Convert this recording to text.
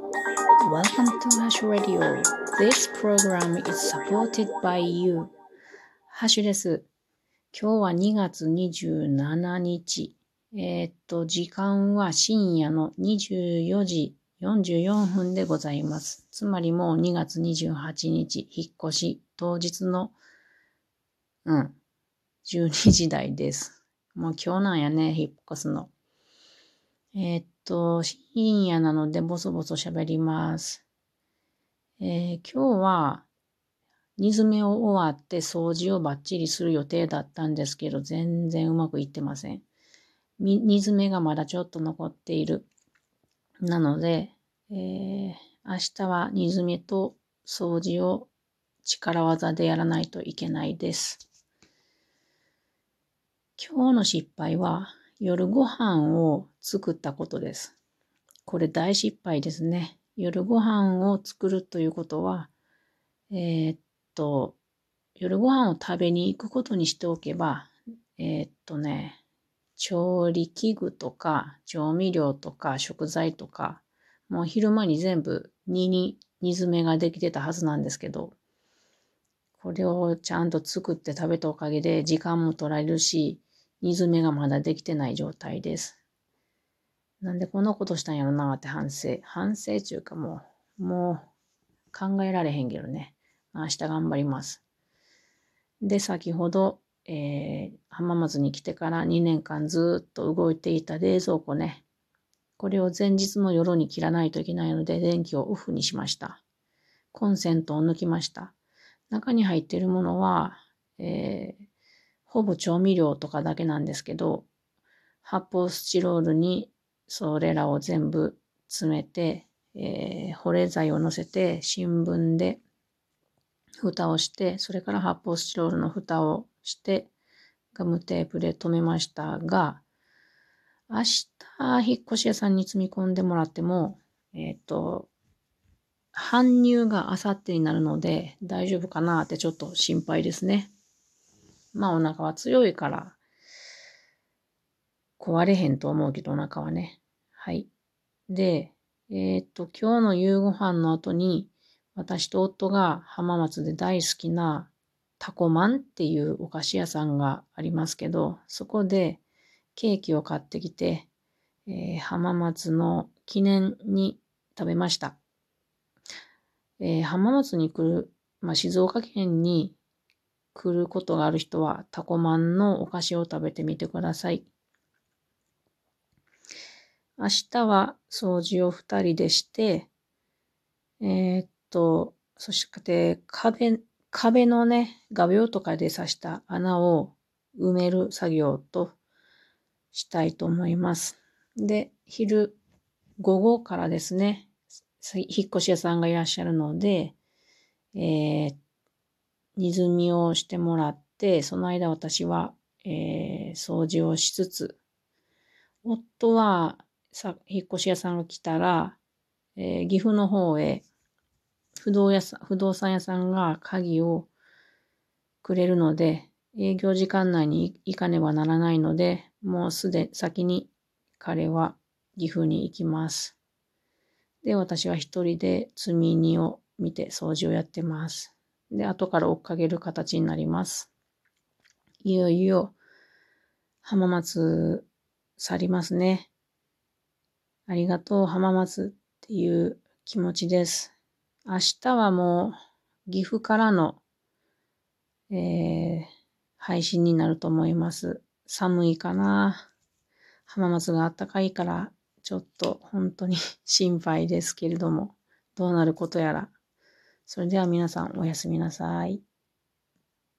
Welcome to Hash Radio. This program is supported by you. ハッシュです。今日は2月27日。えー、っと、時間は深夜の24時44分でございます。つまりもう2月28日、引っ越し当日の、うん、12時台です。もう今日なんやね、引っ越すの。えー、っと、深夜なのでボソボソ喋ります。えー、今日は、煮詰めを終わって掃除をバッチリする予定だったんですけど、全然うまくいってません。煮詰めがまだちょっと残っている。なので、えー、明日は煮詰めと掃除を力技でやらないといけないです。今日の失敗は夜ご飯を作ったことです。これ大失敗ですね。夜ご飯を作るということは、えー、っと、夜ご飯を食べに行くことにしておけば、えー、っとね、調理器具とか調味料とか食材とか、もう昼間に全部煮に煮詰めができてたはずなんですけど、これをちゃんと作って食べたおかげで時間も取られるし、煮詰めがまだできてない状態です。なんでこんなことしたんやろなって反省。反省っていうかもう、もう考えられへんけどね。明日頑張ります。で、先ほど、えー、浜松に来てから2年間ずっと動いていた冷蔵庫ね。これを前日の夜に切らないといけないので電気をオフにしました。コンセントを抜きました。中に入っているものは、えー、ほぼ調味料とかだけなんですけど、発泡スチロールにそれらを全部詰めて、えー、保冷剤を乗せて新聞で蓋をして、それから発泡スチロールの蓋をして、ガムテープで留めましたが、明日、引っ越し屋さんに積み込んでもらっても、えっ、ー、と、搬入があさってになるので大丈夫かなってちょっと心配ですね。まあお腹は強いから壊れへんと思うけどお腹はね。はい。で、えー、っと、今日の夕ご飯の後に私と夫が浜松で大好きなタコマンっていうお菓子屋さんがありますけど、そこでケーキを買ってきて、えー、浜松の記念に食べました。えー、浜松に来る、まあ、静岡県に来ることがある人はタコマンのお菓子を食べてみてください。明日は掃除を二人でして、えー、っと、そして壁、壁のね、画鋲とかで刺した穴を埋める作業としたいと思います。で、昼、午後からですね、引っ越し屋さんがいらっしゃるので、えー、荷積みをしてもらって、その間私は、えー、掃除をしつつ、夫はさ引っ越し屋さんが来たら、えー、岐阜の方へ不動屋さん不動産屋さんが鍵をくれるので、営業時間内に行かねばならないので、もうすで先に彼は岐阜に行きます。で、私は一人で積み荷を見て掃除をやってます。で、後から追っかける形になります。いよいよ浜松去りますね。ありがとう浜松っていう気持ちです。明日はもう岐阜からの、えー、配信になると思います。寒いかな。浜松が暖かいからちょっと本当に 心配ですけれども、どうなることやら。それでは皆さんおやすみなさい。